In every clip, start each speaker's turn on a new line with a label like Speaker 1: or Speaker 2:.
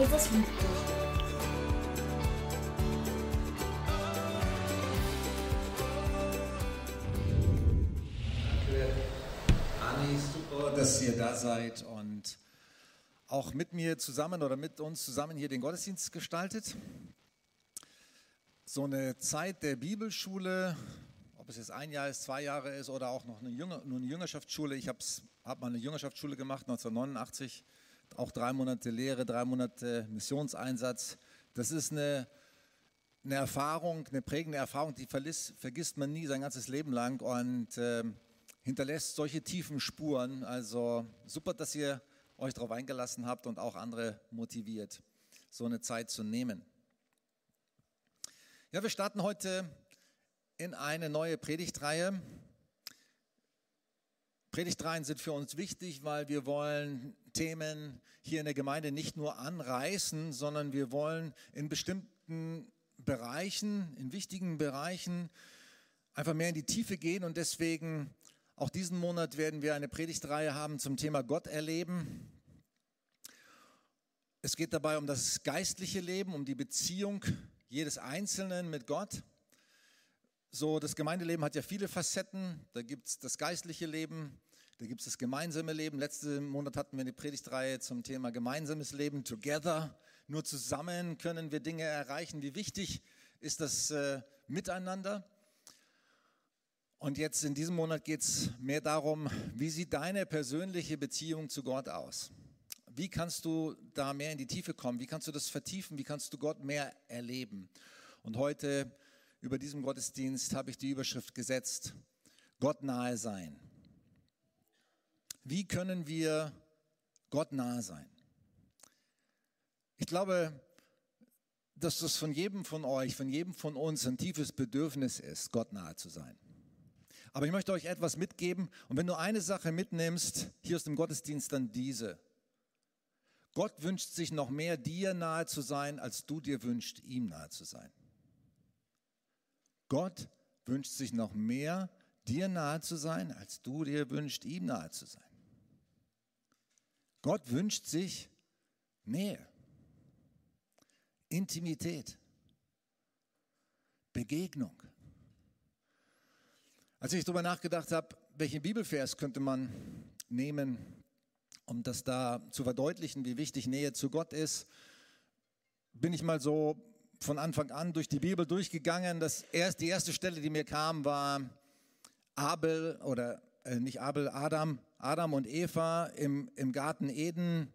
Speaker 1: Dich.
Speaker 2: Danke, Ani, super, dass ihr da seid und auch mit mir zusammen oder mit uns zusammen hier den Gottesdienst gestaltet. So eine Zeit der Bibelschule, ob es jetzt ein Jahr ist, zwei Jahre ist oder auch noch eine, Jünger, eine Jüngerschaftsschule. Ich habe hab mal eine Jüngerschaftsschule gemacht, 1989, auch drei Monate Lehre, drei Monate Missionseinsatz. Das ist eine, eine Erfahrung, eine prägende Erfahrung, die verliss, vergisst man nie sein ganzes Leben lang und äh, hinterlässt solche tiefen Spuren. Also super, dass ihr euch darauf eingelassen habt und auch andere motiviert, so eine Zeit zu nehmen. Ja, wir starten heute in eine neue Predigtreihe. Predigtreihen sind für uns wichtig, weil wir wollen Themen hier in der Gemeinde nicht nur anreißen, sondern wir wollen in bestimmten Bereichen, in wichtigen Bereichen einfach mehr in die Tiefe gehen und deswegen auch diesen Monat werden wir eine Predigtreihe haben zum Thema Gott erleben. Es geht dabei um das geistliche Leben, um die Beziehung jedes Einzelnen mit Gott. So, das Gemeindeleben hat ja viele Facetten. Da gibt es das geistliche Leben, da gibt es das gemeinsame Leben. Letzten Monat hatten wir eine Predigtreihe zum Thema gemeinsames Leben, Together. Nur zusammen können wir Dinge erreichen. Wie wichtig ist das äh, Miteinander? Und jetzt in diesem Monat geht es mehr darum, wie sieht deine persönliche Beziehung zu Gott aus? Wie kannst du da mehr in die Tiefe kommen? Wie kannst du das vertiefen? Wie kannst du Gott mehr erleben? Und heute über diesem Gottesdienst habe ich die Überschrift gesetzt, Gott nahe sein. Wie können wir Gott nahe sein? Ich glaube, dass das von jedem von euch, von jedem von uns ein tiefes Bedürfnis ist, Gott nahe zu sein. Aber ich möchte euch etwas mitgeben. Und wenn du eine Sache mitnimmst, hier aus dem Gottesdienst, dann diese. Gott wünscht sich noch mehr dir nahe zu sein, als du dir wünschst, ihm nahe zu sein. Gott wünscht sich noch mehr dir nahe zu sein, als du dir wünschst, ihm nahe zu sein. Gott wünscht sich Nähe, Intimität, Begegnung. Als ich darüber nachgedacht habe, welchen Bibelvers könnte man nehmen, um das da zu verdeutlichen, wie wichtig Nähe zu Gott ist, bin ich mal so von Anfang an durch die Bibel durchgegangen. Das erst, die erste Stelle, die mir kam, war Abel oder äh, nicht Abel, Adam, Adam und Eva im, im Garten Eden.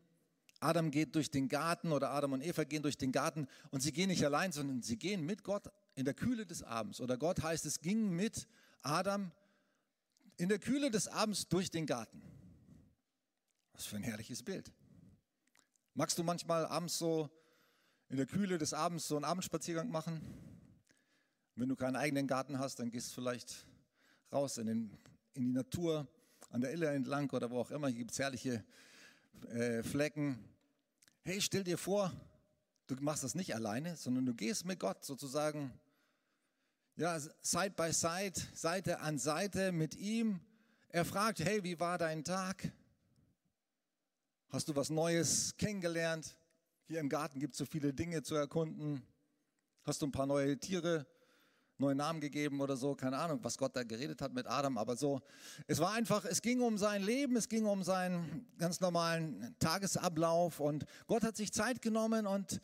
Speaker 2: Adam geht durch den Garten oder Adam und Eva gehen durch den Garten und sie gehen nicht allein, sondern sie gehen mit Gott in der Kühle des Abends. Oder Gott heißt, es ging mit Adam in der Kühle des Abends durch den Garten. Was für ein herrliches Bild. Magst du manchmal abends so in der Kühle des Abends so einen Abendspaziergang machen? Wenn du keinen eigenen Garten hast, dann gehst du vielleicht raus in, den, in die Natur, an der Ille entlang oder wo auch immer. Hier gibt es herrliche äh, Flecken. Hey, stell dir vor, du machst das nicht alleine, sondern du gehst mit Gott sozusagen ja, Side by Side, Seite an Seite mit ihm. Er fragt, hey, wie war dein Tag? Hast du was Neues kennengelernt? Hier im Garten gibt es so viele Dinge zu erkunden. Hast du ein paar neue Tiere, neue Namen gegeben oder so? Keine Ahnung, was Gott da geredet hat mit Adam, aber so. Es war einfach, es ging um sein Leben, es ging um seinen ganz normalen Tagesablauf und Gott hat sich Zeit genommen und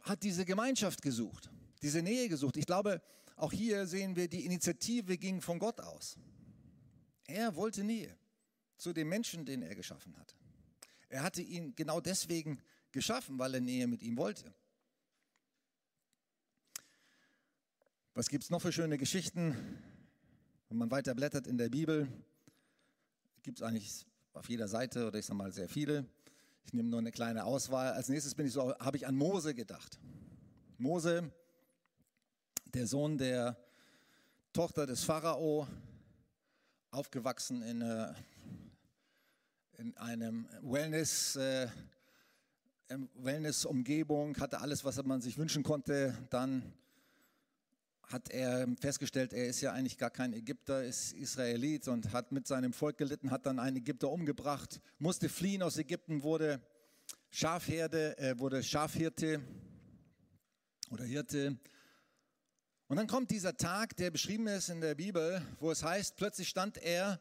Speaker 2: hat diese Gemeinschaft gesucht diese Nähe gesucht. Ich glaube, auch hier sehen wir, die Initiative ging von Gott aus. Er wollte Nähe zu dem Menschen, den er geschaffen hat. Er hatte ihn genau deswegen geschaffen, weil er Nähe mit ihm wollte. Was gibt es noch für schöne Geschichten? Wenn man weiter blättert in der Bibel, gibt es eigentlich auf jeder Seite oder ich sage mal sehr viele. Ich nehme nur eine kleine Auswahl. Als nächstes bin ich so, habe ich an Mose gedacht. Mose der Sohn der Tochter des Pharao, aufgewachsen in, äh, in einem Wellness, äh, Wellness-Umgebung, hatte alles, was man sich wünschen konnte. Dann hat er festgestellt, er ist ja eigentlich gar kein Ägypter, ist Israelit und hat mit seinem Volk gelitten, hat dann einen Ägypter umgebracht, musste fliehen aus Ägypten, wurde Schafherde, er wurde Schafhirte oder Hirte. Und dann kommt dieser Tag, der beschrieben ist in der Bibel, wo es heißt, plötzlich stand er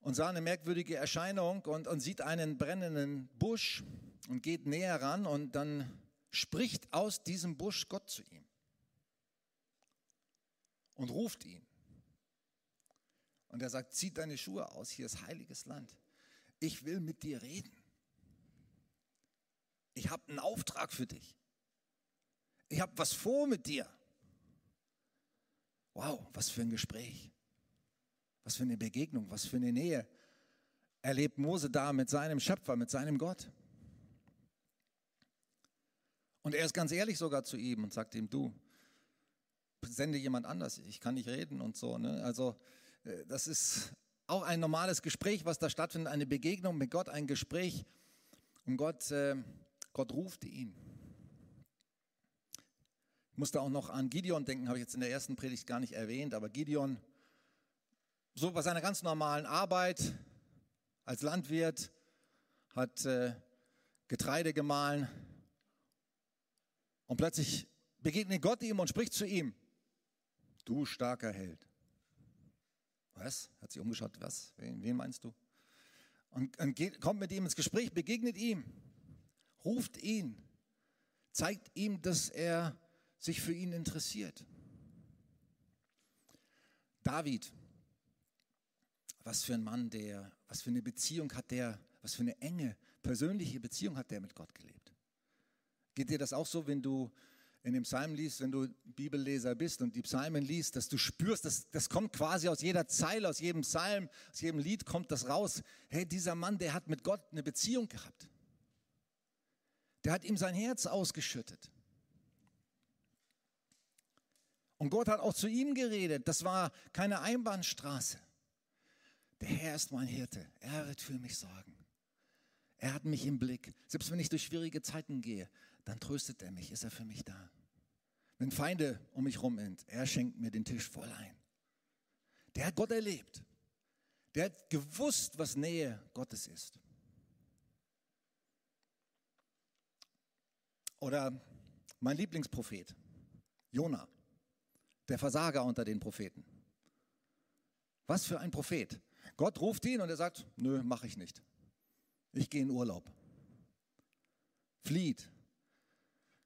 Speaker 2: und sah eine merkwürdige Erscheinung und, und sieht einen brennenden Busch und geht näher ran und dann spricht aus diesem Busch Gott zu ihm und ruft ihn. Und er sagt, zieh deine Schuhe aus, hier ist heiliges Land. Ich will mit dir reden. Ich habe einen Auftrag für dich. Ich habe was vor mit dir. Wow, was für ein Gespräch. Was für eine Begegnung, was für eine Nähe erlebt Mose da mit seinem Schöpfer, mit seinem Gott. Und er ist ganz ehrlich sogar zu ihm und sagt ihm, du, sende jemand anders, ich kann nicht reden und so. Ne? Also äh, das ist auch ein normales Gespräch, was da stattfindet, eine Begegnung mit Gott, ein Gespräch. Und Gott, äh, Gott ruft ihn. Ich musste auch noch an Gideon denken, habe ich jetzt in der ersten Predigt gar nicht erwähnt, aber Gideon, so bei seiner ganz normalen Arbeit als Landwirt, hat äh, Getreide gemahlen und plötzlich begegnet Gott ihm und spricht zu ihm, du starker Held. Was? Hat sich umgeschaut, was? Wen, wen meinst du? Und, und geht, kommt mit ihm ins Gespräch, begegnet ihm, ruft ihn, zeigt ihm, dass er sich für ihn interessiert. David, was für ein Mann, der, was für eine Beziehung hat der, was für eine enge, persönliche Beziehung hat der mit Gott gelebt. Geht dir das auch so, wenn du in dem Psalm liest, wenn du Bibelleser bist und die Psalmen liest, dass du spürst, das, das kommt quasi aus jeder Zeile, aus jedem Psalm, aus jedem Lied kommt das raus. Hey, dieser Mann, der hat mit Gott eine Beziehung gehabt. Der hat ihm sein Herz ausgeschüttet. Und Gott hat auch zu ihm geredet. Das war keine Einbahnstraße. Der Herr ist mein Hirte. Er wird für mich sorgen. Er hat mich im Blick. Selbst wenn ich durch schwierige Zeiten gehe, dann tröstet er mich, ist er für mich da. Wenn Feinde um mich rum sind, er schenkt mir den Tisch voll ein. Der hat Gott erlebt. Der hat gewusst, was Nähe Gottes ist. Oder mein Lieblingsprophet, Jona, der Versager unter den Propheten. Was für ein Prophet. Gott ruft ihn und er sagt, nö, mache ich nicht. Ich gehe in Urlaub. Flieht,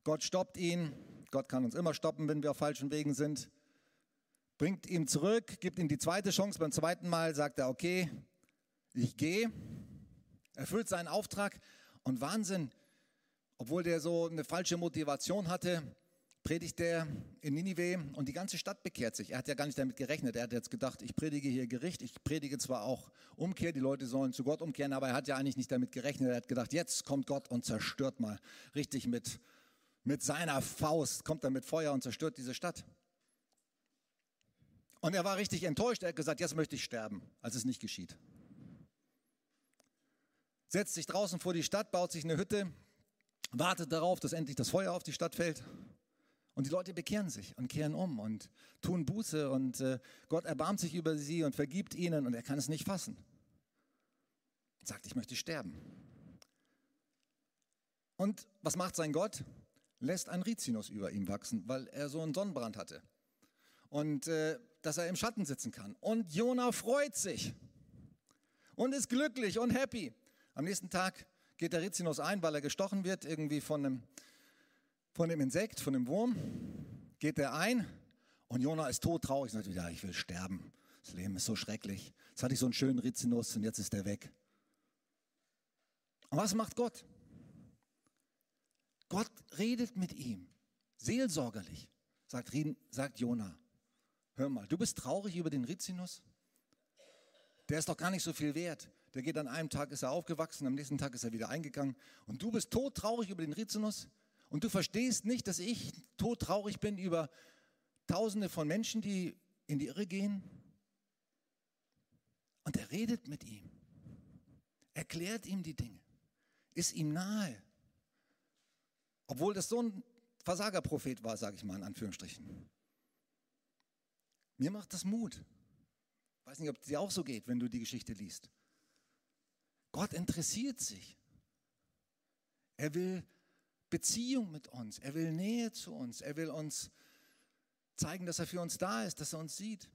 Speaker 2: Gott stoppt ihn. Gott kann uns immer stoppen, wenn wir auf falschen Wegen sind. Bringt ihn zurück, gibt ihm die zweite Chance. Beim zweiten Mal sagt er, okay, ich gehe. Erfüllt seinen Auftrag. Und Wahnsinn, obwohl der so eine falsche Motivation hatte, predigt er in Ninive und die ganze Stadt bekehrt sich. Er hat ja gar nicht damit gerechnet. Er hat jetzt gedacht, ich predige hier Gericht, ich predige zwar auch Umkehr, die Leute sollen zu Gott umkehren, aber er hat ja eigentlich nicht damit gerechnet. Er hat gedacht, jetzt kommt Gott und zerstört mal richtig mit mit seiner Faust kommt er mit Feuer und zerstört diese Stadt. Und er war richtig enttäuscht. Er hat gesagt, jetzt möchte ich sterben, als es nicht geschieht. Setzt sich draußen vor die Stadt, baut sich eine Hütte, wartet darauf, dass endlich das Feuer auf die Stadt fällt. Und die Leute bekehren sich und kehren um und tun Buße und äh, Gott erbarmt sich über sie und vergibt ihnen und er kann es nicht fassen. Sagt, ich möchte sterben. Und was macht sein Gott? Lässt ein Rizinus über ihm wachsen, weil er so einen Sonnenbrand hatte. Und äh, dass er im Schatten sitzen kann. Und Jona freut sich und ist glücklich und happy. Am nächsten Tag geht der Rizinus ein, weil er gestochen wird, irgendwie von einem, von einem Insekt, von einem Wurm. Geht er ein und Jona ist todtraurig und sagt, ja, ich will sterben. Das Leben ist so schrecklich. Jetzt hatte ich so einen schönen Rizinus und jetzt ist er weg. Und was macht Gott? Gott redet mit ihm, seelsorgerlich, sagt, sagt Jona. Hör mal, du bist traurig über den Rizinus? Der ist doch gar nicht so viel wert. Der geht an einem Tag, ist er aufgewachsen, am nächsten Tag ist er wieder eingegangen. Und du bist todtraurig über den Rizinus? Und du verstehst nicht, dass ich todtraurig bin über Tausende von Menschen, die in die Irre gehen? Und er redet mit ihm, erklärt ihm die Dinge, ist ihm nahe. Obwohl das so ein Versagerprophet war, sage ich mal in Anführungsstrichen. Mir macht das Mut. Ich weiß nicht, ob es dir auch so geht, wenn du die Geschichte liest. Gott interessiert sich. Er will Beziehung mit uns. Er will Nähe zu uns. Er will uns zeigen, dass er für uns da ist, dass er uns sieht.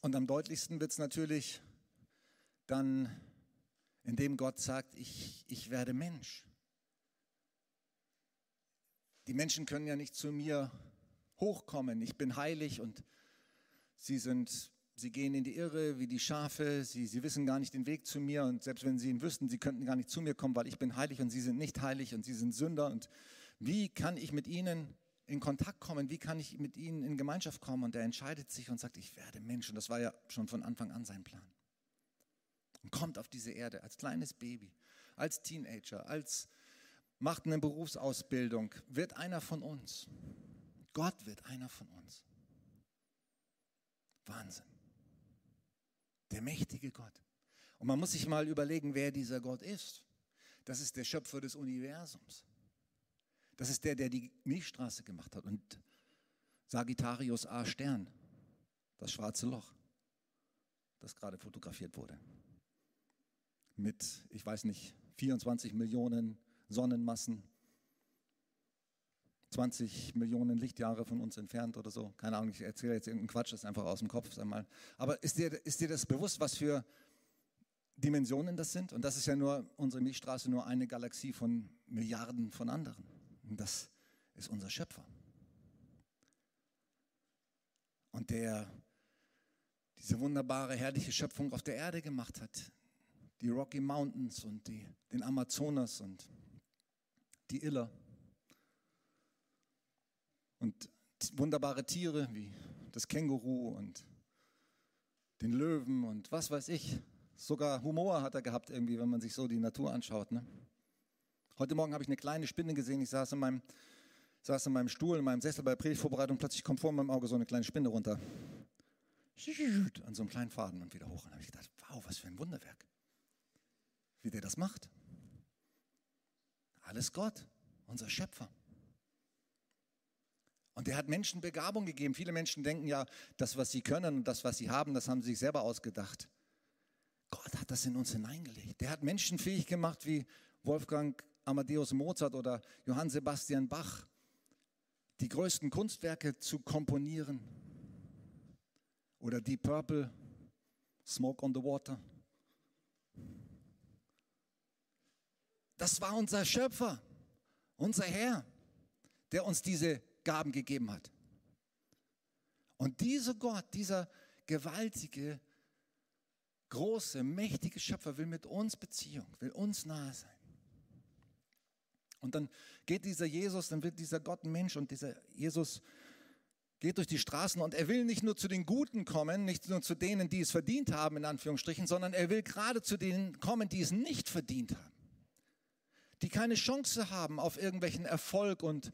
Speaker 2: Und am deutlichsten wird es natürlich dann, indem Gott sagt, ich, ich werde Mensch. Die Menschen können ja nicht zu mir hochkommen. Ich bin heilig und sie sind, sie gehen in die Irre wie die Schafe. Sie, sie wissen gar nicht den Weg zu mir und selbst wenn sie ihn wüssten, sie könnten gar nicht zu mir kommen, weil ich bin heilig und sie sind nicht heilig und sie sind Sünder. Und wie kann ich mit ihnen in Kontakt kommen? Wie kann ich mit ihnen in Gemeinschaft kommen? Und er entscheidet sich und sagt, ich werde Mensch. Und das war ja schon von Anfang an sein Plan. Und kommt auf diese Erde als kleines Baby, als Teenager, als macht eine Berufsausbildung, wird einer von uns. Gott wird einer von uns. Wahnsinn. Der mächtige Gott. Und man muss sich mal überlegen, wer dieser Gott ist. Das ist der Schöpfer des Universums. Das ist der, der die Milchstraße gemacht hat und Sagittarius A Stern, das schwarze Loch, das gerade fotografiert wurde. Mit, ich weiß nicht, 24 Millionen Sonnenmassen, 20 Millionen Lichtjahre von uns entfernt oder so. Keine Ahnung, ich erzähle jetzt irgendeinen Quatsch, das ist einfach aus dem Kopf einmal. Aber ist dir, ist dir das bewusst, was für Dimensionen das sind? Und das ist ja nur unsere Milchstraße, nur eine Galaxie von Milliarden von anderen. Und das ist unser Schöpfer. Und der diese wunderbare, herrliche Schöpfung auf der Erde gemacht hat. Die Rocky Mountains und die, den Amazonas und die Iller. Und wunderbare Tiere wie das Känguru und den Löwen und was weiß ich. Sogar Humor hat er gehabt irgendwie, wenn man sich so die Natur anschaut. Ne? Heute Morgen habe ich eine kleine Spinne gesehen. Ich saß in meinem, saß in meinem Stuhl, in meinem Sessel bei Predigtvorbereitung. Plötzlich kommt vor meinem Auge so eine kleine Spinne runter. An so einem kleinen Faden und wieder hoch. Und habe ich gedacht, wow, was für ein Wunderwerk. Wie der das macht. Alles Gott, unser Schöpfer. Und er hat Menschen Begabung gegeben. Viele Menschen denken ja, das, was sie können und das, was sie haben, das haben sie sich selber ausgedacht. Gott hat das in uns hineingelegt. Der hat Menschen fähig gemacht wie Wolfgang Amadeus Mozart oder Johann Sebastian Bach die größten Kunstwerke zu komponieren. Oder Deep Purple, Smoke on the Water. Das war unser Schöpfer, unser Herr, der uns diese Gaben gegeben hat. Und dieser Gott, dieser gewaltige, große, mächtige Schöpfer will mit uns Beziehung, will uns nahe sein. Und dann geht dieser Jesus, dann wird dieser Gott ein Mensch und dieser Jesus geht durch die Straßen und er will nicht nur zu den Guten kommen, nicht nur zu denen, die es verdient haben, in Anführungsstrichen, sondern er will gerade zu denen kommen, die es nicht verdient haben. Die keine Chance haben auf irgendwelchen Erfolg und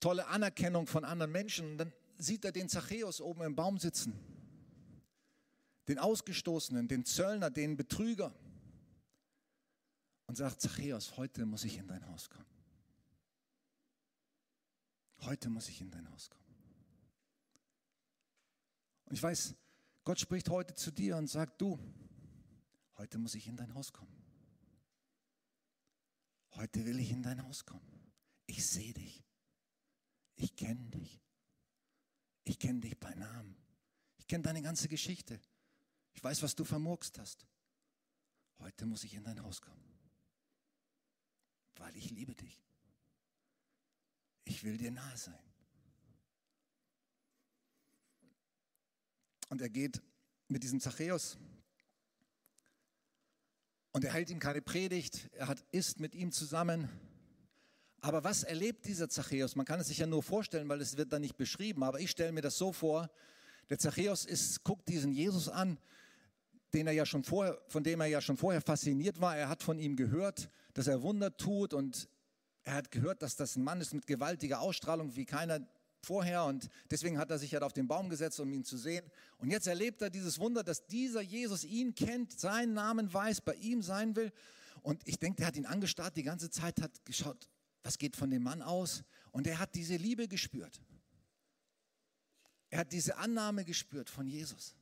Speaker 2: tolle Anerkennung von anderen Menschen. Und dann sieht er den Zachäus oben im Baum sitzen, den Ausgestoßenen, den Zöllner, den Betrüger und sagt, Zachäus, heute muss ich in dein Haus kommen. Heute muss ich in dein Haus kommen. Und ich weiß, Gott spricht heute zu dir und sagt, du, heute muss ich in dein Haus kommen. Heute will ich in dein Haus kommen. Ich sehe dich. Ich kenne dich. Ich kenne dich bei Namen. Ich kenne deine ganze Geschichte. Ich weiß, was du vermurkst hast. Heute muss ich in dein Haus kommen weil ich liebe dich. Ich will dir nahe sein. Und er geht mit diesem Zachäus und er hält ihm keine Predigt, er hat, isst mit ihm zusammen. Aber was erlebt dieser Zachäus? Man kann es sich ja nur vorstellen, weil es wird da nicht beschrieben, aber ich stelle mir das so vor, der Zachäus ist, guckt diesen Jesus an, den er ja schon vorher, von dem er ja schon vorher fasziniert war. Er hat von ihm gehört, dass er Wunder tut und er hat gehört, dass das ein Mann ist mit gewaltiger Ausstrahlung wie keiner vorher und deswegen hat er sich halt auf den Baum gesetzt, um ihn zu sehen. Und jetzt erlebt er dieses Wunder, dass dieser Jesus ihn kennt, seinen Namen weiß, bei ihm sein will. Und ich denke, der hat ihn angestarrt die ganze Zeit, hat geschaut, was geht von dem Mann aus. Und er hat diese Liebe gespürt. Er hat diese Annahme gespürt von Jesus.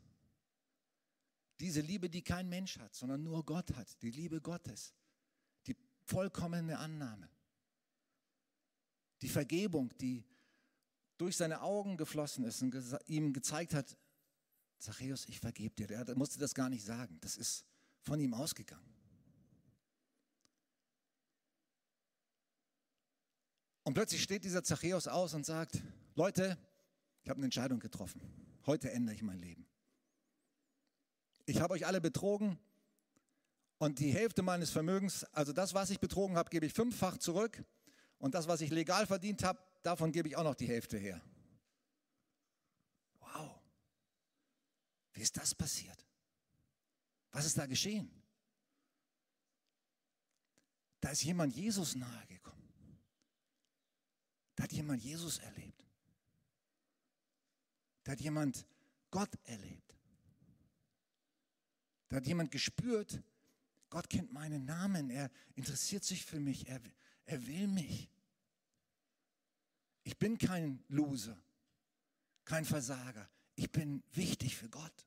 Speaker 2: Diese Liebe, die kein Mensch hat, sondern nur Gott hat. Die Liebe Gottes. Die vollkommene Annahme. Die Vergebung, die durch seine Augen geflossen ist und ihm gezeigt hat, Zachäus, ich vergebe dir. Er musste das gar nicht sagen. Das ist von ihm ausgegangen. Und plötzlich steht dieser Zachäus aus und sagt, Leute, ich habe eine Entscheidung getroffen. Heute ändere ich mein Leben. Ich habe euch alle betrogen und die Hälfte meines Vermögens, also das, was ich betrogen habe, gebe ich fünffach zurück und das, was ich legal verdient habe, davon gebe ich auch noch die Hälfte her. Wow. Wie ist das passiert? Was ist da geschehen? Da ist jemand Jesus nahegekommen. Da hat jemand Jesus erlebt. Da hat jemand Gott erlebt. Da hat jemand gespürt, Gott kennt meinen Namen, er interessiert sich für mich, er, er will mich. Ich bin kein Loser, kein Versager, ich bin wichtig für Gott.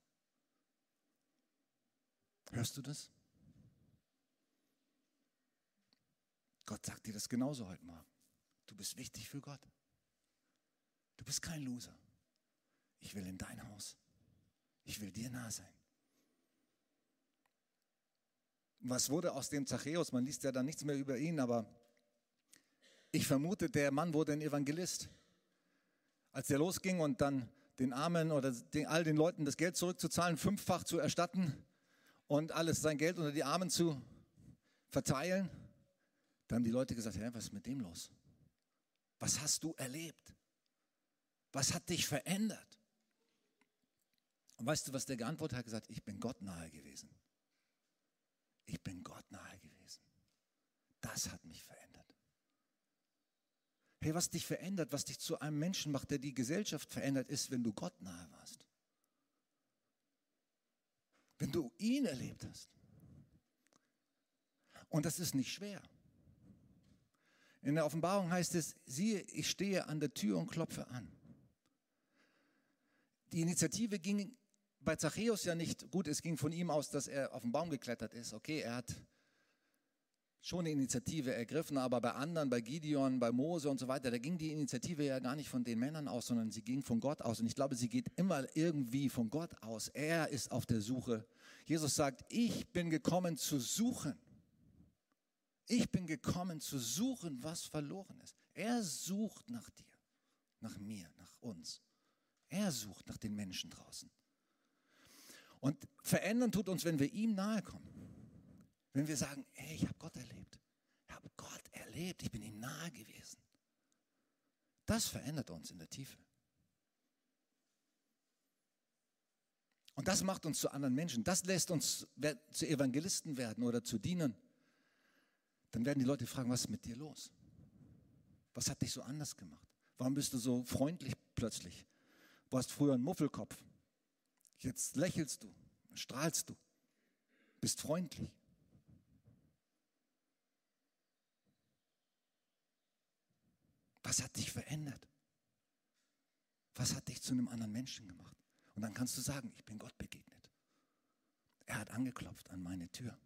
Speaker 2: Hörst du das? Gott sagt dir das genauso heute Morgen. Du bist wichtig für Gott. Du bist kein Loser. Ich will in dein Haus. Ich will dir nah sein. Was wurde aus dem Zachäus? Man liest ja dann nichts mehr über ihn, aber ich vermute, der Mann wurde ein Evangelist. Als er losging und dann den Armen oder den, all den Leuten das Geld zurückzuzahlen, fünffach zu erstatten und alles sein Geld unter die Armen zu verteilen, da haben die Leute gesagt, Herr, was ist mit dem los? Was hast du erlebt? Was hat dich verändert? Und weißt du, was der geantwortet hat? Er hat gesagt, ich bin Gott nahe gewesen. Ich bin Gott nahe gewesen. Das hat mich verändert. Hey, was dich verändert, was dich zu einem Menschen macht, der die Gesellschaft verändert, ist, wenn du Gott nahe warst. Wenn du ihn erlebt hast. Und das ist nicht schwer. In der Offenbarung heißt es, siehe, ich stehe an der Tür und klopfe an. Die Initiative ging bei Zachäus ja nicht gut. Es ging von ihm aus, dass er auf den Baum geklettert ist. Okay, er hat schon eine Initiative ergriffen, aber bei anderen, bei Gideon, bei Mose und so weiter, da ging die Initiative ja gar nicht von den Männern aus, sondern sie ging von Gott aus. Und ich glaube, sie geht immer irgendwie von Gott aus. Er ist auf der Suche. Jesus sagt, ich bin gekommen zu suchen. Ich bin gekommen zu suchen, was verloren ist. Er sucht nach dir, nach mir, nach uns. Er sucht nach den Menschen draußen. Und verändern tut uns, wenn wir ihm nahe kommen. Wenn wir sagen, hey, ich habe Gott erlebt. Ich habe Gott erlebt, ich bin ihm nahe gewesen. Das verändert uns in der Tiefe. Und das macht uns zu anderen Menschen. Das lässt uns zu Evangelisten werden oder zu Dienern. Dann werden die Leute fragen, was ist mit dir los? Was hat dich so anders gemacht? Warum bist du so freundlich plötzlich? Du hast früher einen Muffelkopf. Jetzt lächelst du, strahlst du, bist freundlich. Was hat dich verändert? Was hat dich zu einem anderen Menschen gemacht? Und dann kannst du sagen, ich bin Gott begegnet. Er hat angeklopft an meine Tür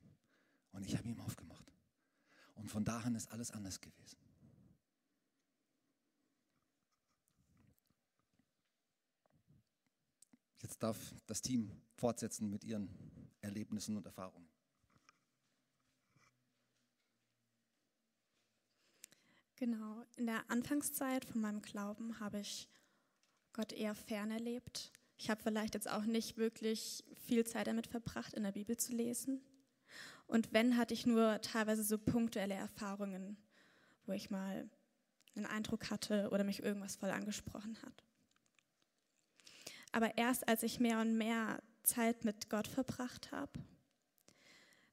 Speaker 2: und ich habe ihm aufgemacht. Und von da an ist alles anders gewesen. Jetzt darf das Team fortsetzen mit ihren Erlebnissen und Erfahrungen.
Speaker 1: Genau, in der Anfangszeit von meinem Glauben habe ich Gott eher fern erlebt. Ich habe vielleicht jetzt auch nicht wirklich viel Zeit damit verbracht, in der Bibel zu lesen. Und wenn, hatte ich nur teilweise so punktuelle Erfahrungen, wo ich mal einen Eindruck hatte oder mich irgendwas voll angesprochen hat. Aber erst als ich mehr und mehr Zeit mit Gott verbracht habe,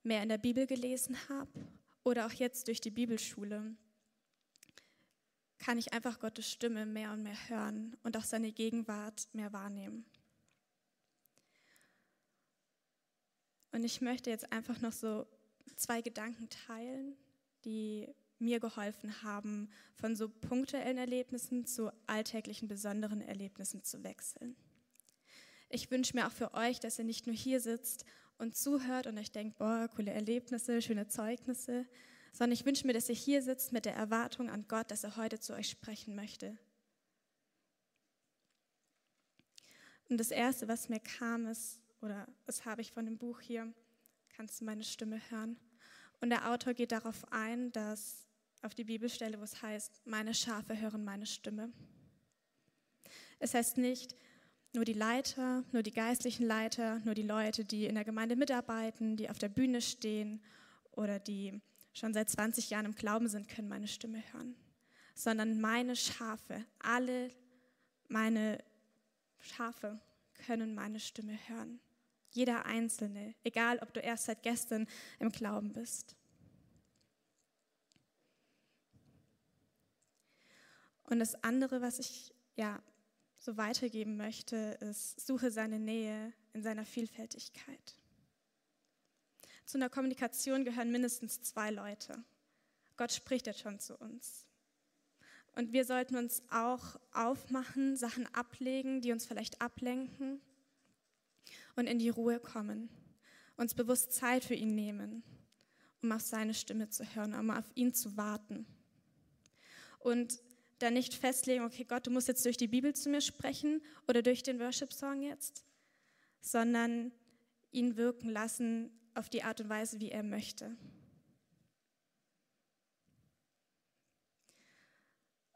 Speaker 1: mehr in der Bibel gelesen habe oder auch jetzt durch die Bibelschule, kann ich einfach Gottes Stimme mehr und mehr hören und auch seine Gegenwart mehr wahrnehmen. Und ich möchte jetzt einfach noch so zwei Gedanken teilen, die mir geholfen haben, von so punktuellen Erlebnissen zu alltäglichen besonderen Erlebnissen zu wechseln. Ich wünsche mir auch für euch, dass ihr nicht nur hier sitzt und zuhört und euch denkt, boah, coole Erlebnisse, schöne Zeugnisse, sondern ich wünsche mir, dass ihr hier sitzt mit der Erwartung an Gott, dass er heute zu euch sprechen möchte. Und das Erste, was mir kam, ist, oder das habe ich von dem Buch hier, kannst du meine Stimme hören. Und der Autor geht darauf ein, dass auf die Bibelstelle, wo es heißt, meine Schafe hören meine Stimme. Es heißt nicht, nur die Leiter, nur die geistlichen Leiter, nur die Leute, die in der Gemeinde mitarbeiten, die auf der Bühne stehen oder die schon seit 20 Jahren im Glauben sind, können meine Stimme hören, sondern meine Schafe, alle meine Schafe können meine Stimme hören. Jeder Einzelne, egal ob du erst seit gestern im Glauben bist. Und das andere, was ich ja so weitergeben möchte, ist, suche seine Nähe in seiner Vielfältigkeit. Zu einer Kommunikation gehören mindestens zwei Leute. Gott spricht jetzt schon zu uns. Und wir sollten uns auch aufmachen, Sachen ablegen, die uns vielleicht ablenken und in die Ruhe kommen. Uns bewusst Zeit für ihn nehmen, um auf seine Stimme zu hören, um auf ihn zu warten. Und dann nicht festlegen, okay, Gott, du musst jetzt durch die Bibel zu mir sprechen oder durch den Worship-Song jetzt, sondern ihn wirken lassen auf die Art und Weise, wie er möchte.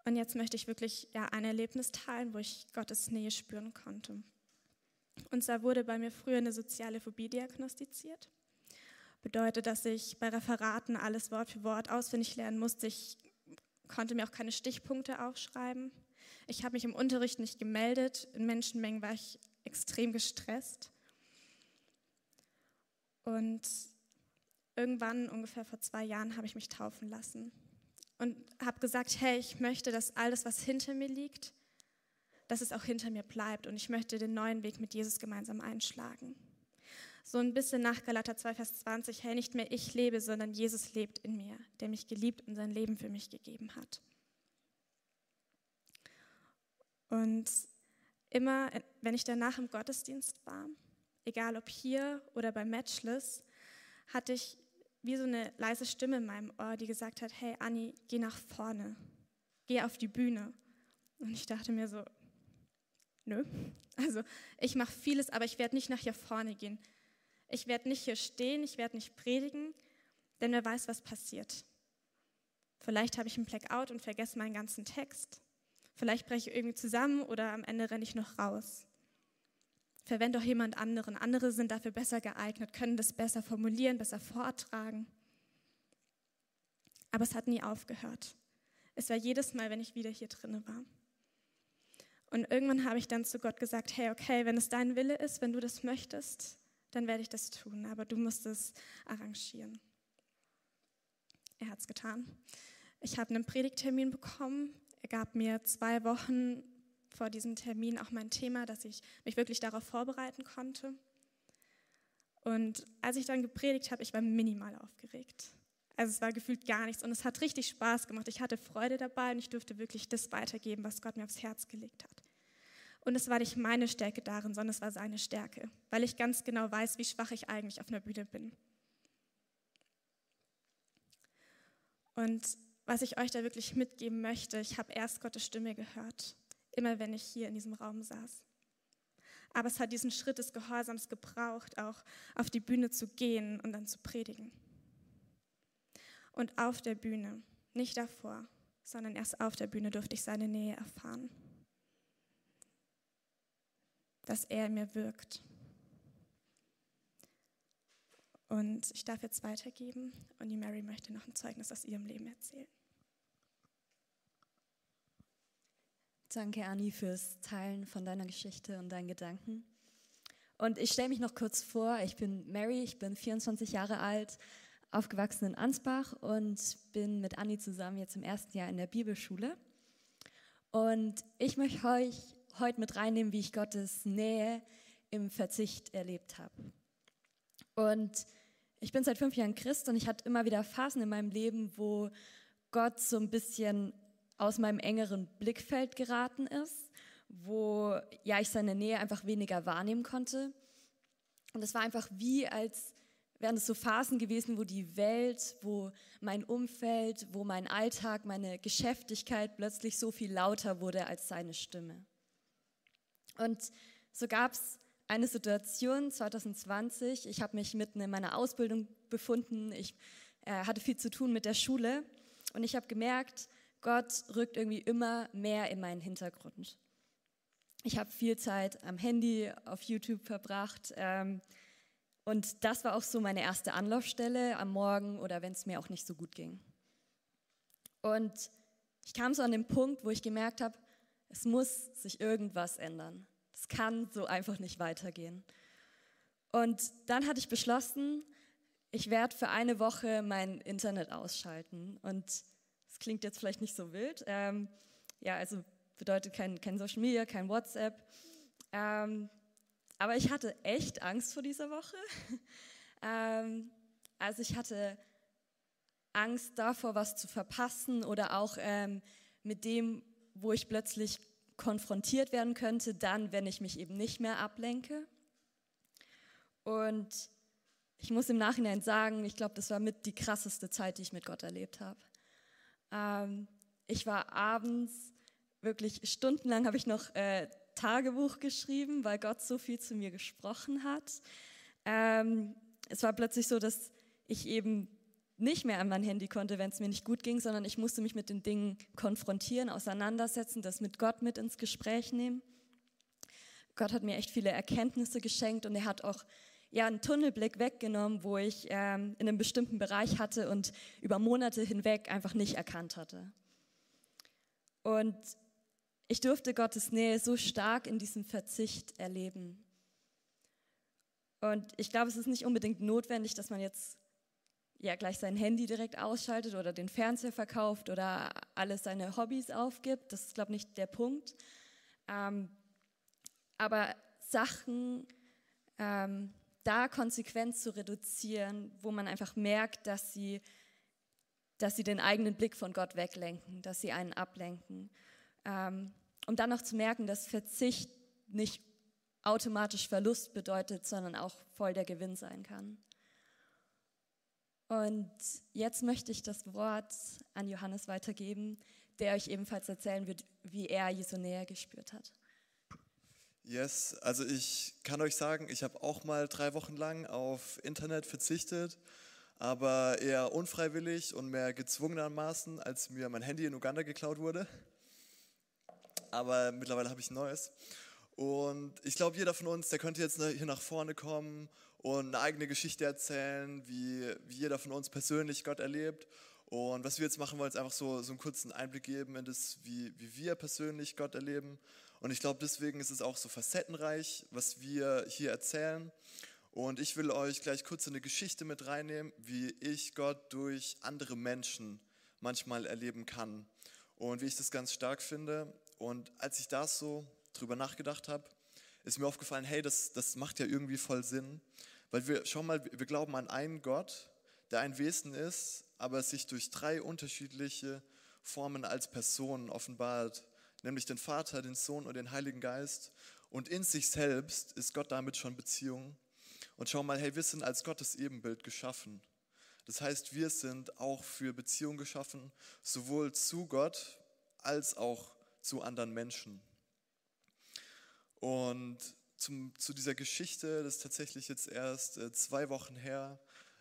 Speaker 1: Und jetzt möchte ich wirklich ja, ein Erlebnis teilen, wo ich Gottes Nähe spüren konnte. Und zwar wurde bei mir früher eine soziale Phobie diagnostiziert. Bedeutet, dass ich bei Referaten alles Wort für Wort auswendig lernen musste. Ich konnte mir auch keine Stichpunkte aufschreiben. Ich habe mich im Unterricht nicht gemeldet. In Menschenmengen war ich extrem gestresst. Und irgendwann, ungefähr vor zwei Jahren, habe ich mich taufen lassen und habe gesagt, hey, ich möchte, dass alles, was hinter mir liegt, dass es auch hinter mir bleibt und ich möchte den neuen Weg mit Jesus gemeinsam einschlagen. So ein bisschen nach Galater 2, Vers 20, hey, nicht mehr ich lebe, sondern Jesus lebt in mir, der mich geliebt und sein Leben für mich gegeben hat. Und immer, wenn ich danach im Gottesdienst war, egal ob hier oder bei Matchless, hatte ich wie so eine leise Stimme in meinem Ohr, die gesagt hat, hey Anni, geh nach vorne, geh auf die Bühne. Und ich dachte mir so, nö, also ich mache vieles, aber ich werde nicht nach hier vorne gehen. Ich werde nicht hier stehen, ich werde nicht predigen, denn wer weiß, was passiert. Vielleicht habe ich einen Blackout und vergesse meinen ganzen Text. Vielleicht breche ich irgendwie zusammen oder am Ende renne ich noch raus. Verwende doch jemand anderen. Andere sind dafür besser geeignet, können das besser formulieren, besser vortragen. Aber es hat nie aufgehört. Es war jedes Mal, wenn ich wieder hier drinne war. Und irgendwann habe ich dann zu Gott gesagt, hey, okay, wenn es dein Wille ist, wenn du das möchtest, dann werde ich das tun, aber du musst es arrangieren. Er hat es getan. Ich habe einen Predigtermin bekommen. Er gab mir zwei Wochen vor diesem Termin auch mein Thema, dass ich mich wirklich darauf vorbereiten konnte. Und als ich dann gepredigt habe, ich war minimal aufgeregt. Also es war gefühlt gar nichts und es hat richtig Spaß gemacht. Ich hatte Freude dabei und ich durfte wirklich das weitergeben, was Gott mir aufs Herz gelegt hat. Und es war nicht meine Stärke darin, sondern es war seine Stärke, weil ich ganz genau weiß, wie schwach ich eigentlich auf einer Bühne bin. Und was ich euch da wirklich mitgeben möchte, ich habe erst Gottes Stimme gehört, immer wenn ich hier in diesem Raum saß. Aber es hat diesen Schritt des Gehorsams gebraucht, auch auf die Bühne zu gehen und dann zu predigen. Und auf der Bühne, nicht davor, sondern erst auf der Bühne durfte ich seine Nähe erfahren dass er in mir wirkt. Und ich darf jetzt weitergeben und die Mary möchte noch ein Zeugnis aus ihrem Leben erzählen.
Speaker 3: Danke, Anni, fürs Teilen von deiner Geschichte und deinen Gedanken. Und ich stelle mich noch kurz vor. Ich bin Mary, ich bin 24 Jahre alt, aufgewachsen in Ansbach und bin mit Anni zusammen jetzt im ersten Jahr in der Bibelschule. Und ich möchte euch heute mit reinnehmen, wie ich Gottes Nähe im Verzicht erlebt habe. Und ich bin seit fünf Jahren Christ und ich hatte immer wieder Phasen in meinem Leben, wo Gott so ein bisschen aus meinem engeren Blickfeld geraten ist, wo ja ich seine Nähe einfach weniger wahrnehmen konnte. Und es war einfach wie, als wären es so Phasen gewesen, wo die Welt, wo mein Umfeld, wo mein Alltag, meine Geschäftigkeit plötzlich so viel lauter wurde als seine Stimme. Und so gab es eine Situation 2020, ich habe mich mitten in meiner Ausbildung befunden, ich äh, hatte viel zu tun mit der Schule und ich habe gemerkt, Gott rückt irgendwie immer mehr in meinen Hintergrund. Ich habe viel Zeit am Handy, auf YouTube verbracht. Ähm, und das war auch so meine erste Anlaufstelle am Morgen oder wenn es mir auch nicht so gut ging. Und ich kam so an den Punkt, wo ich gemerkt habe, es muss sich irgendwas ändern. Es kann so einfach nicht weitergehen. Und dann hatte ich beschlossen, ich werde für eine Woche mein Internet ausschalten. Und klingt jetzt vielleicht nicht so wild. Ähm, ja, also bedeutet kein, kein Social Media, kein WhatsApp. Ähm, aber ich hatte echt Angst vor dieser Woche. ähm, also ich hatte Angst davor, was zu verpassen oder auch ähm, mit dem, wo ich plötzlich konfrontiert werden könnte, dann, wenn ich mich eben nicht mehr ablenke. Und ich muss im Nachhinein sagen, ich glaube, das war mit die krasseste Zeit, die ich mit Gott erlebt habe. Ähm, ich war abends wirklich stundenlang, habe ich noch äh, Tagebuch geschrieben, weil Gott so viel zu mir gesprochen hat. Ähm, es war plötzlich so, dass ich eben nicht mehr an mein Handy konnte, wenn es mir nicht gut ging, sondern ich musste mich mit den Dingen konfrontieren, auseinandersetzen, das mit Gott mit ins Gespräch nehmen. Gott hat mir echt viele Erkenntnisse geschenkt und er hat auch ja, einen Tunnelblick weggenommen, wo ich ähm, in einem bestimmten Bereich hatte und über Monate hinweg einfach nicht erkannt hatte. Und ich durfte Gottes Nähe so stark in diesem Verzicht erleben. Und ich glaube, es ist nicht unbedingt notwendig, dass man jetzt ja gleich sein Handy direkt ausschaltet oder den Fernseher verkauft oder alles seine Hobbys aufgibt. Das ist, glaube ich, nicht der Punkt. Ähm, aber Sachen, ähm, da konsequent zu reduzieren, wo man einfach merkt, dass sie, dass sie den eigenen Blick von Gott weglenken, dass sie einen ablenken. Ähm, um dann noch zu merken, dass Verzicht nicht automatisch Verlust bedeutet, sondern auch voll der Gewinn sein kann. Und jetzt möchte ich das Wort an Johannes weitergeben, der euch ebenfalls erzählen wird, wie er Jesu näher gespürt hat.
Speaker 4: Yes, also ich kann euch sagen, ich habe auch mal drei Wochen lang auf Internet verzichtet, aber eher unfreiwillig und mehr gezwungenermaßen, als mir mein Handy in Uganda geklaut wurde. Aber mittlerweile habe ich ein neues. Und ich glaube, jeder von uns, der könnte jetzt hier nach vorne kommen und eine eigene Geschichte erzählen, wie, wie jeder von uns persönlich Gott erlebt. Und was wir jetzt machen wollen, ist einfach so, so einen kurzen Einblick geben in das, wie, wie wir persönlich Gott erleben und ich glaube, deswegen ist es auch so facettenreich, was wir hier erzählen. Und ich will euch gleich kurz eine Geschichte mit reinnehmen, wie ich Gott durch andere Menschen manchmal erleben kann und wie ich das ganz stark finde. Und als ich da so drüber nachgedacht habe, ist mir aufgefallen, hey, das, das macht ja irgendwie voll Sinn. Weil wir, schau mal, wir glauben an einen Gott, der ein Wesen ist, aber sich durch drei unterschiedliche Formen als Person offenbart nämlich den Vater, den Sohn und den Heiligen Geist. Und in sich selbst ist Gott damit schon Beziehung. Und schau mal, hey, wir sind als Gottes Ebenbild geschaffen. Das heißt, wir sind auch für Beziehung geschaffen, sowohl zu Gott als auch zu anderen Menschen. Und zum, zu dieser Geschichte, das ist tatsächlich jetzt erst äh, zwei Wochen her,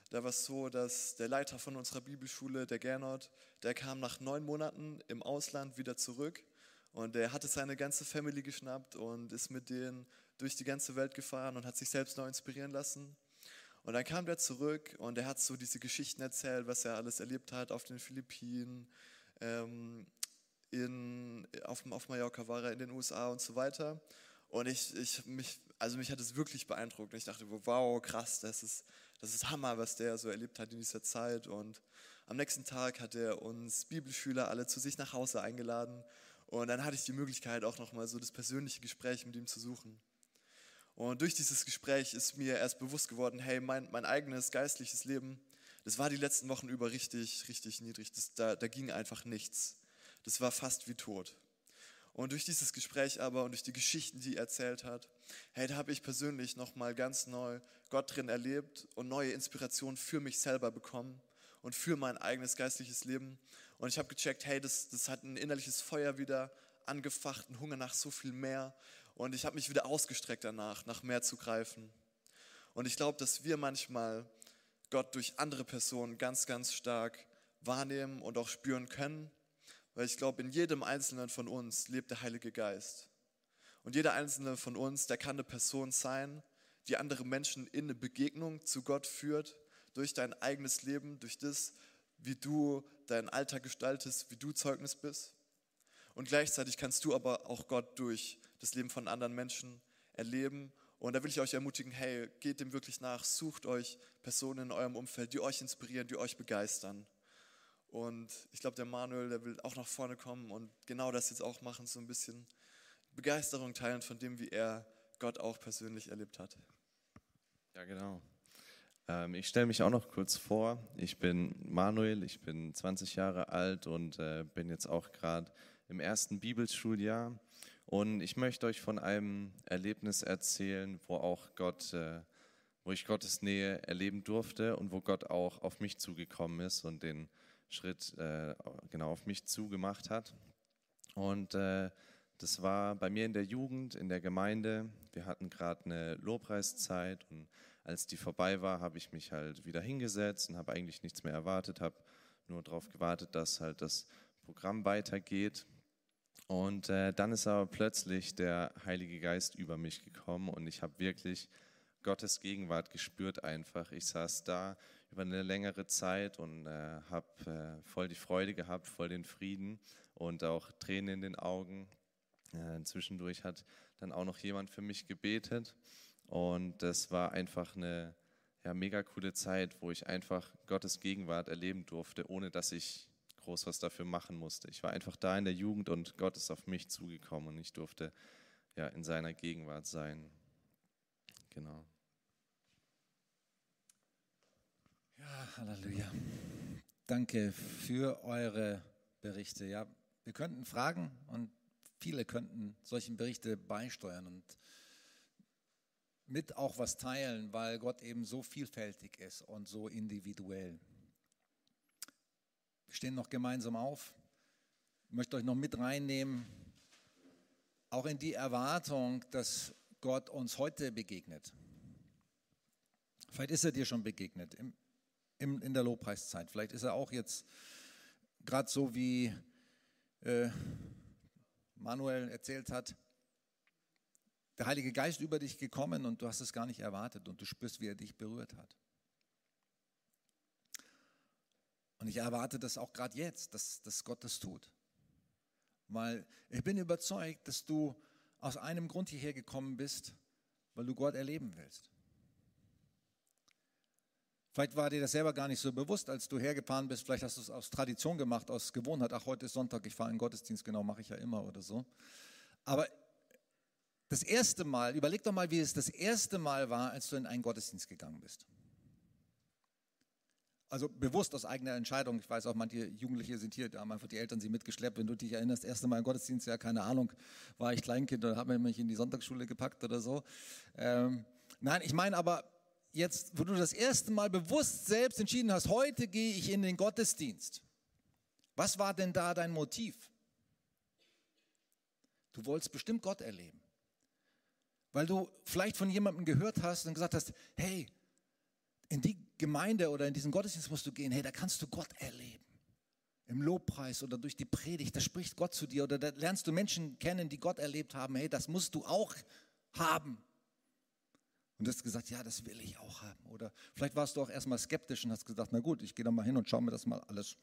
Speaker 4: da war es so, dass der Leiter von unserer Bibelschule, der Gernot, der kam nach neun Monaten im Ausland wieder zurück und er hatte seine ganze Family geschnappt und ist mit denen durch die ganze Welt gefahren und hat sich selbst neu inspirieren lassen. Und dann kam der zurück und er hat so diese Geschichten erzählt, was er alles erlebt hat auf den Philippinen, ähm, in, auf, auf Mallorca war er, in den USA und so weiter. Und ich, ich, mich, also mich hat es wirklich beeindruckt. Ich dachte, wow, krass, das ist, das ist Hammer, was der so erlebt hat in dieser Zeit. Und am nächsten Tag hat er uns Bibelschüler alle zu sich nach Hause eingeladen und dann hatte ich die Möglichkeit, auch nochmal so das persönliche Gespräch mit ihm zu suchen. Und durch dieses Gespräch ist mir erst bewusst geworden, hey, mein, mein eigenes geistliches Leben, das war die letzten Wochen über richtig, richtig niedrig. Das, da, da ging einfach nichts. Das war fast wie tot. Und durch dieses Gespräch aber und durch die Geschichten, die er erzählt hat, hey, da habe ich persönlich nochmal ganz neu Gott drin erlebt und neue Inspiration für mich selber bekommen und für mein eigenes geistliches Leben. Und ich habe gecheckt, hey, das, das hat ein innerliches Feuer wieder angefacht, einen Hunger nach so viel mehr. Und ich habe mich wieder ausgestreckt danach, nach mehr zu greifen. Und ich glaube, dass wir manchmal Gott durch andere Personen ganz, ganz stark wahrnehmen und auch spüren können. Weil ich glaube, in jedem Einzelnen von uns lebt der Heilige Geist. Und jeder Einzelne von uns, der kann eine Person sein, die andere Menschen in eine Begegnung zu Gott führt, durch dein eigenes Leben, durch das, wie du deinen Alltag gestaltest, wie du Zeugnis bist. Und gleichzeitig kannst du aber auch Gott durch das Leben von anderen Menschen erleben. Und da will ich euch ermutigen, hey, geht dem wirklich nach, sucht euch Personen in eurem Umfeld, die euch inspirieren, die euch begeistern. Und ich glaube, der Manuel, der will auch nach vorne kommen und genau das jetzt auch machen, so ein bisschen Begeisterung teilen von dem, wie er Gott auch persönlich erlebt hat.
Speaker 5: Ja, genau. Ähm, ich stelle mich auch noch kurz vor. Ich bin Manuel, ich bin 20 Jahre alt und äh, bin jetzt auch gerade im ersten Bibelschuljahr. Und ich möchte euch von einem Erlebnis erzählen, wo auch Gott, äh, wo ich Gottes Nähe erleben durfte und wo Gott auch auf mich zugekommen ist und den Schritt äh, genau auf mich zugemacht hat. Und äh, das war bei mir in der Jugend, in der Gemeinde. Wir hatten gerade eine Lobpreiszeit und als die vorbei war, habe ich mich halt wieder hingesetzt und habe eigentlich nichts mehr erwartet, habe nur darauf gewartet, dass halt das Programm weitergeht. Und äh, dann ist aber plötzlich der Heilige Geist über mich gekommen und ich habe wirklich Gottes Gegenwart gespürt einfach. Ich saß da über eine längere Zeit und äh, habe äh, voll die Freude gehabt, voll den Frieden und auch Tränen in den Augen. Äh, zwischendurch hat dann auch noch jemand für mich gebetet und das war einfach eine ja, mega coole Zeit, wo ich einfach Gottes Gegenwart erleben durfte, ohne dass ich groß was dafür machen musste. Ich war einfach da in der Jugend und Gott ist auf mich zugekommen und ich durfte ja in seiner Gegenwart sein. Genau.
Speaker 2: Ja, Halleluja. Danke für eure Berichte. Ja, wir könnten fragen und viele könnten solchen Berichte beisteuern und mit auch was teilen, weil Gott eben so vielfältig ist und so individuell. Wir stehen noch gemeinsam auf. Ich möchte euch noch mit reinnehmen, auch in die Erwartung, dass Gott uns heute begegnet. Vielleicht ist er dir schon begegnet im, im, in der Lobpreiszeit. Vielleicht ist er auch jetzt gerade so wie äh, Manuel erzählt hat, der Heilige Geist über dich gekommen und du hast es gar nicht erwartet und du spürst, wie er dich berührt hat. Und ich erwarte das auch gerade jetzt, dass, dass Gott das tut. Weil ich bin überzeugt, dass du aus einem Grund hierher gekommen bist, weil du Gott erleben willst. Vielleicht war dir das selber gar nicht so bewusst, als du hergefahren bist. Vielleicht hast du es aus Tradition gemacht, aus Gewohnheit. Ach, heute ist Sonntag, ich fahre in Gottesdienst, genau, mache ich ja immer oder so. Aber das erste Mal, überleg doch mal, wie es das erste Mal war, als du in einen Gottesdienst gegangen bist. Also bewusst aus eigener Entscheidung. Ich weiß auch, manche Jugendliche sind hier, da haben einfach die Eltern sie mitgeschleppt. Wenn du dich erinnerst, das erste Mal im Gottesdienst, ja, keine Ahnung, war ich Kleinkind oder habe mich in die Sonntagsschule gepackt oder so. Ähm, nein, ich meine aber jetzt, wo du das erste Mal bewusst selbst entschieden hast, heute gehe ich in den Gottesdienst. Was war denn da dein Motiv? Du wolltest bestimmt Gott erleben. Weil du vielleicht von jemandem gehört hast und gesagt hast, hey, in die Gemeinde oder in diesen Gottesdienst musst du gehen, hey, da kannst du Gott erleben. Im Lobpreis oder durch die Predigt, da spricht Gott zu dir oder da lernst du Menschen kennen, die Gott erlebt haben, hey, das musst du auch haben. Und du hast gesagt, ja, das will ich auch haben. Oder vielleicht warst du auch erstmal skeptisch und hast gesagt, na gut, ich gehe da mal hin und schaue mir das mal alles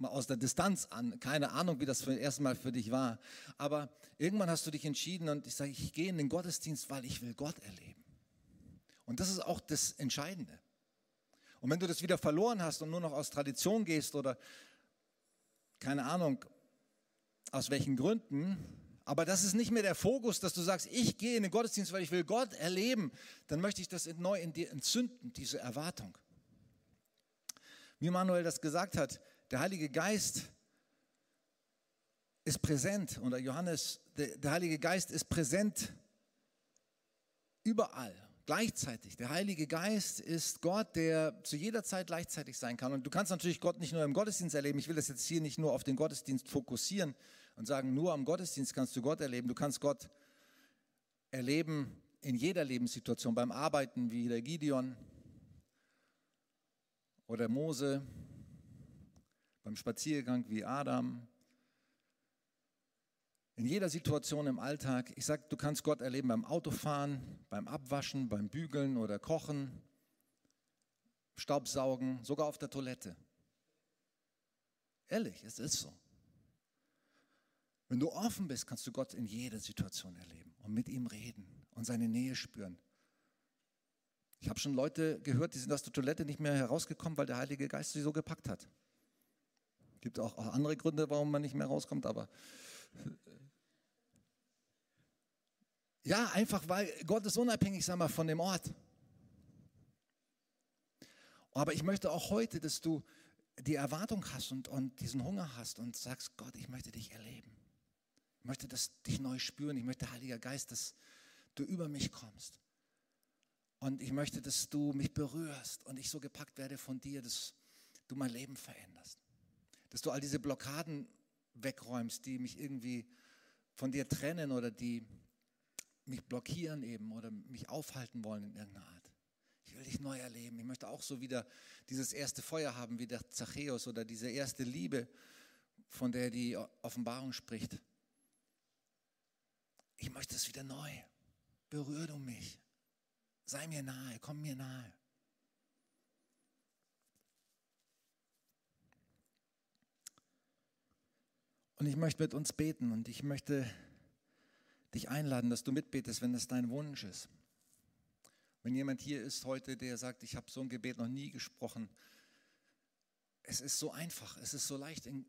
Speaker 2: mal aus der Distanz an. Keine Ahnung, wie das für erste Mal für dich war. Aber irgendwann hast du dich entschieden und ich sage, ich gehe in den Gottesdienst, weil ich will Gott erleben. Und das ist auch das Entscheidende. Und wenn du das wieder verloren hast und nur noch aus Tradition gehst oder keine Ahnung, aus welchen Gründen, aber das ist nicht mehr der Fokus, dass du sagst, ich gehe in den Gottesdienst, weil ich will Gott erleben, dann möchte ich das neu in dir entzünden, diese Erwartung. Wie Manuel das gesagt hat, der Heilige Geist ist präsent oder Johannes, der, der Heilige Geist ist präsent überall, gleichzeitig. Der Heilige Geist ist Gott, der zu jeder Zeit gleichzeitig sein kann. Und du kannst natürlich Gott nicht nur im Gottesdienst erleben. Ich will das jetzt hier nicht nur auf den Gottesdienst fokussieren und sagen, nur am Gottesdienst kannst du Gott erleben. Du kannst Gott erleben in jeder Lebenssituation, beim Arbeiten wie der Gideon oder Mose, beim Spaziergang wie Adam, in jeder Situation im Alltag. Ich sage, du kannst Gott erleben beim Autofahren, beim Abwaschen, beim Bügeln oder Kochen, Staubsaugen, sogar auf der Toilette. Ehrlich, es ist so. Wenn du offen bist, kannst du Gott in jeder Situation erleben und mit ihm reden und seine Nähe spüren. Ich habe schon Leute gehört, die sind aus der Toilette nicht mehr herausgekommen, weil der Heilige Geist sie so gepackt hat. Gibt auch andere Gründe, warum man nicht mehr rauskommt, aber Ja, einfach weil Gott ist unabhängig, sag mal, von dem Ort. Aber ich möchte auch heute, dass du die Erwartung hast und, und diesen Hunger hast und sagst, Gott, ich möchte dich erleben. Ich möchte das, dich neu spüren. Ich möchte, Heiliger Geist, dass du über mich kommst. Und ich möchte, dass du mich berührst und ich so gepackt werde von dir, dass du mein Leben veränderst. Dass du all diese Blockaden wegräumst, die mich irgendwie von dir trennen oder die mich blockieren eben oder mich aufhalten wollen in irgendeiner Art. Ich will dich neu erleben. Ich möchte auch so wieder dieses erste Feuer haben wie der Zachäus oder diese erste Liebe, von der die Offenbarung spricht. Ich möchte es wieder neu. Berühr du mich. Sei mir nahe, komm mir nahe. Und ich möchte mit uns beten und ich möchte dich einladen, dass du mitbetest, wenn das dein Wunsch ist. Wenn jemand hier ist heute, der sagt, ich habe so ein Gebet noch nie gesprochen, es ist so einfach, es ist so leicht, in,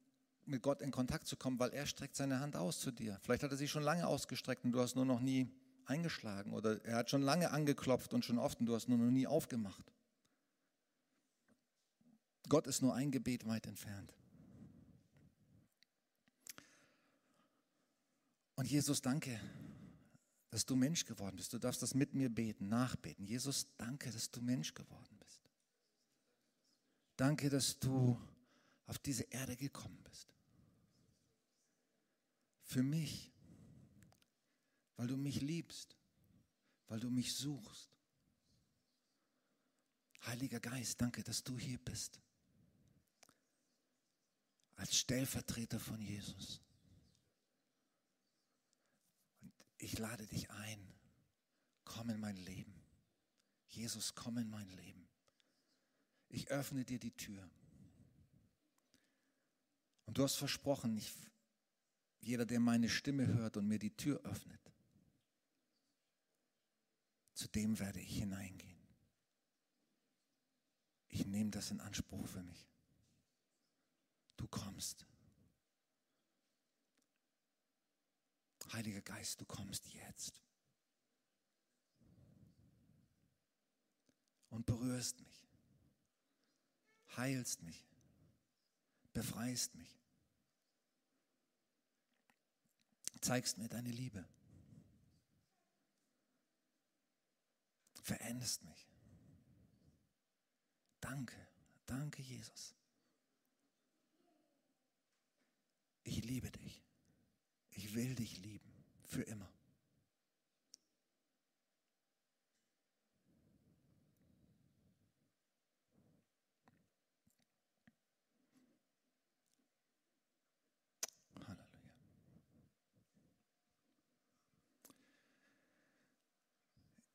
Speaker 2: mit Gott in Kontakt zu kommen, weil er streckt seine Hand aus zu dir. Vielleicht hat er sie schon lange ausgestreckt und du hast nur noch nie eingeschlagen oder er hat schon lange angeklopft und schon oft und du hast nur noch nie aufgemacht. Gott ist nur ein Gebet weit entfernt. Und Jesus, danke, dass du Mensch geworden bist. Du darfst das mit mir beten, nachbeten. Jesus, danke, dass du Mensch geworden bist. Danke, dass du auf diese Erde gekommen bist. Für mich, weil du mich liebst, weil du mich suchst. Heiliger Geist, danke, dass du hier bist. Als Stellvertreter von Jesus ich lade dich ein. Komm in mein Leben. Jesus, komm in mein Leben. Ich öffne dir die Tür. Und du hast versprochen, ich, jeder, der meine Stimme hört und mir die Tür öffnet, zu dem werde ich hineingehen. Ich nehme das in Anspruch für mich. Du kommst. Heiliger Geist, du kommst jetzt und berührst mich, heilst mich, befreist mich, zeigst mir deine Liebe, veränderst mich. Danke, danke Jesus. Ich liebe dich. Ich will dich lieben für immer. Halleluja.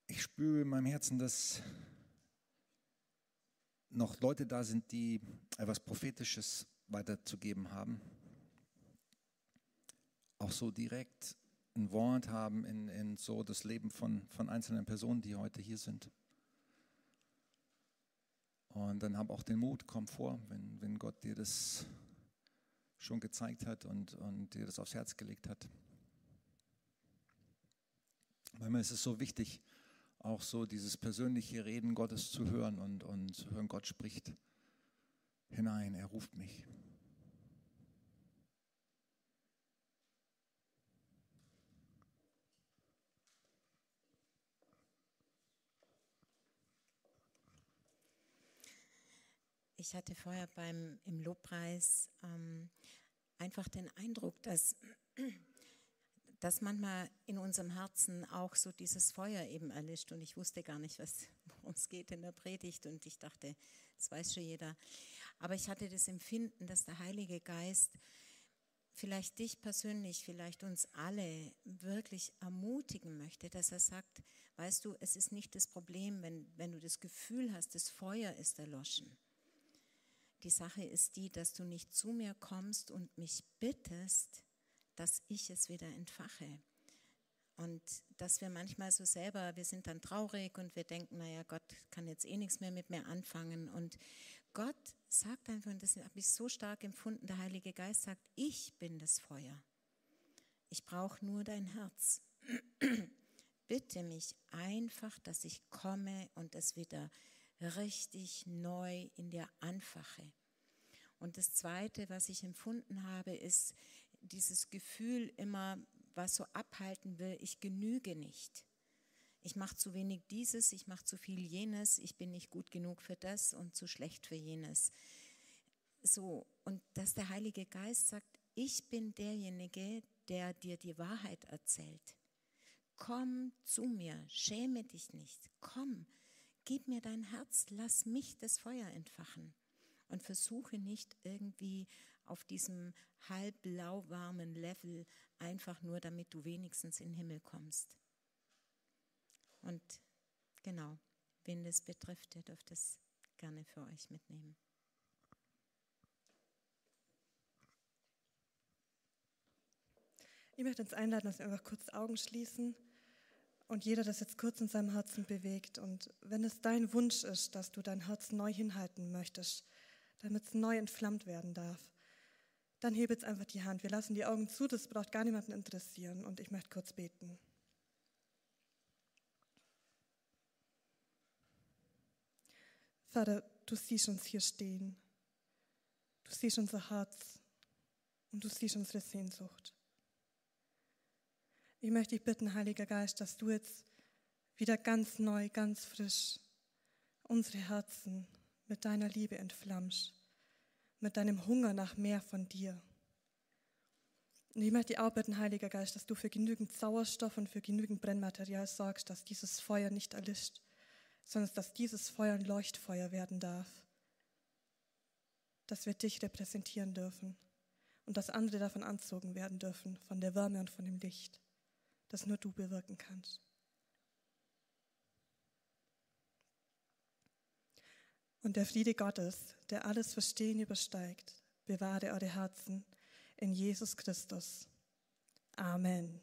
Speaker 2: Ich spüre in meinem Herzen, dass noch Leute da sind, die etwas Prophetisches weiterzugeben haben auch so direkt ein Wort haben in, in so das Leben von, von einzelnen Personen, die heute hier sind. Und dann hab auch den Mut, komm vor, wenn, wenn Gott dir das schon gezeigt hat und, und dir das aufs Herz gelegt hat. Weil mir ist es so wichtig, auch so dieses persönliche Reden Gottes zu hören und, und zu hören, Gott spricht hinein, er ruft mich.
Speaker 6: Ich hatte vorher beim, im Lobpreis ähm, einfach den Eindruck, dass, dass manchmal in unserem Herzen auch so dieses Feuer eben erlischt. Und ich wusste gar nicht, worum es geht in der Predigt. Und ich dachte, das weiß schon jeder. Aber ich hatte das Empfinden, dass der Heilige Geist vielleicht dich persönlich, vielleicht uns alle wirklich ermutigen möchte, dass er sagt, weißt du, es ist nicht das Problem, wenn, wenn du das Gefühl hast, das Feuer ist erloschen. Die Sache ist die, dass du nicht zu mir kommst und mich bittest, dass ich es wieder entfache. Und dass wir manchmal so selber, wir sind dann traurig und wir denken, naja, Gott kann jetzt eh nichts mehr mit mir anfangen. Und Gott sagt einfach, und das habe ich so stark empfunden, der Heilige Geist sagt, ich bin das Feuer. Ich brauche nur dein Herz. Bitte mich einfach, dass ich komme und es wieder richtig neu in dir anfache. Und das Zweite, was ich empfunden habe, ist dieses Gefühl immer, was so abhalten will, ich genüge nicht ich mache zu wenig dieses, ich mache zu viel jenes, ich bin nicht gut genug für das und zu schlecht für jenes. So, und dass der Heilige Geist sagt, ich bin derjenige, der dir die Wahrheit erzählt. Komm zu mir, schäme dich nicht, komm, gib mir dein Herz, lass mich das Feuer entfachen und versuche nicht irgendwie auf diesem halb lauwarmen Level einfach nur, damit du wenigstens in den Himmel kommst. Und genau, wen das betrifft, ihr dürft es gerne für euch mitnehmen.
Speaker 7: Ich möchte uns einladen, dass wir einfach kurz Augen schließen und jeder das jetzt kurz in seinem Herzen bewegt. Und wenn es dein Wunsch ist, dass du dein Herz neu hinhalten möchtest, damit es neu entflammt werden darf, dann hebe jetzt einfach die Hand. Wir lassen die Augen zu, das braucht gar niemanden interessieren. Und ich möchte kurz beten. Vater, du siehst uns hier stehen. Du siehst unser Herz und du siehst unsere Sehnsucht. Ich möchte dich bitten, Heiliger Geist, dass du jetzt wieder ganz neu, ganz frisch unsere Herzen mit deiner Liebe entflammst, mit deinem Hunger nach mehr von dir. Und ich möchte dich auch bitten, Heiliger Geist, dass du für genügend Sauerstoff und für genügend Brennmaterial sorgst, dass dieses Feuer nicht erlischt, sondern dass dieses Feuer ein Leuchtfeuer werden darf, dass wir dich repräsentieren dürfen und dass andere davon anzogen werden dürfen, von der Wärme und von dem Licht, das nur du bewirken kannst. Und der Friede Gottes, der alles Verstehen übersteigt, bewahre eure Herzen in Jesus Christus. Amen.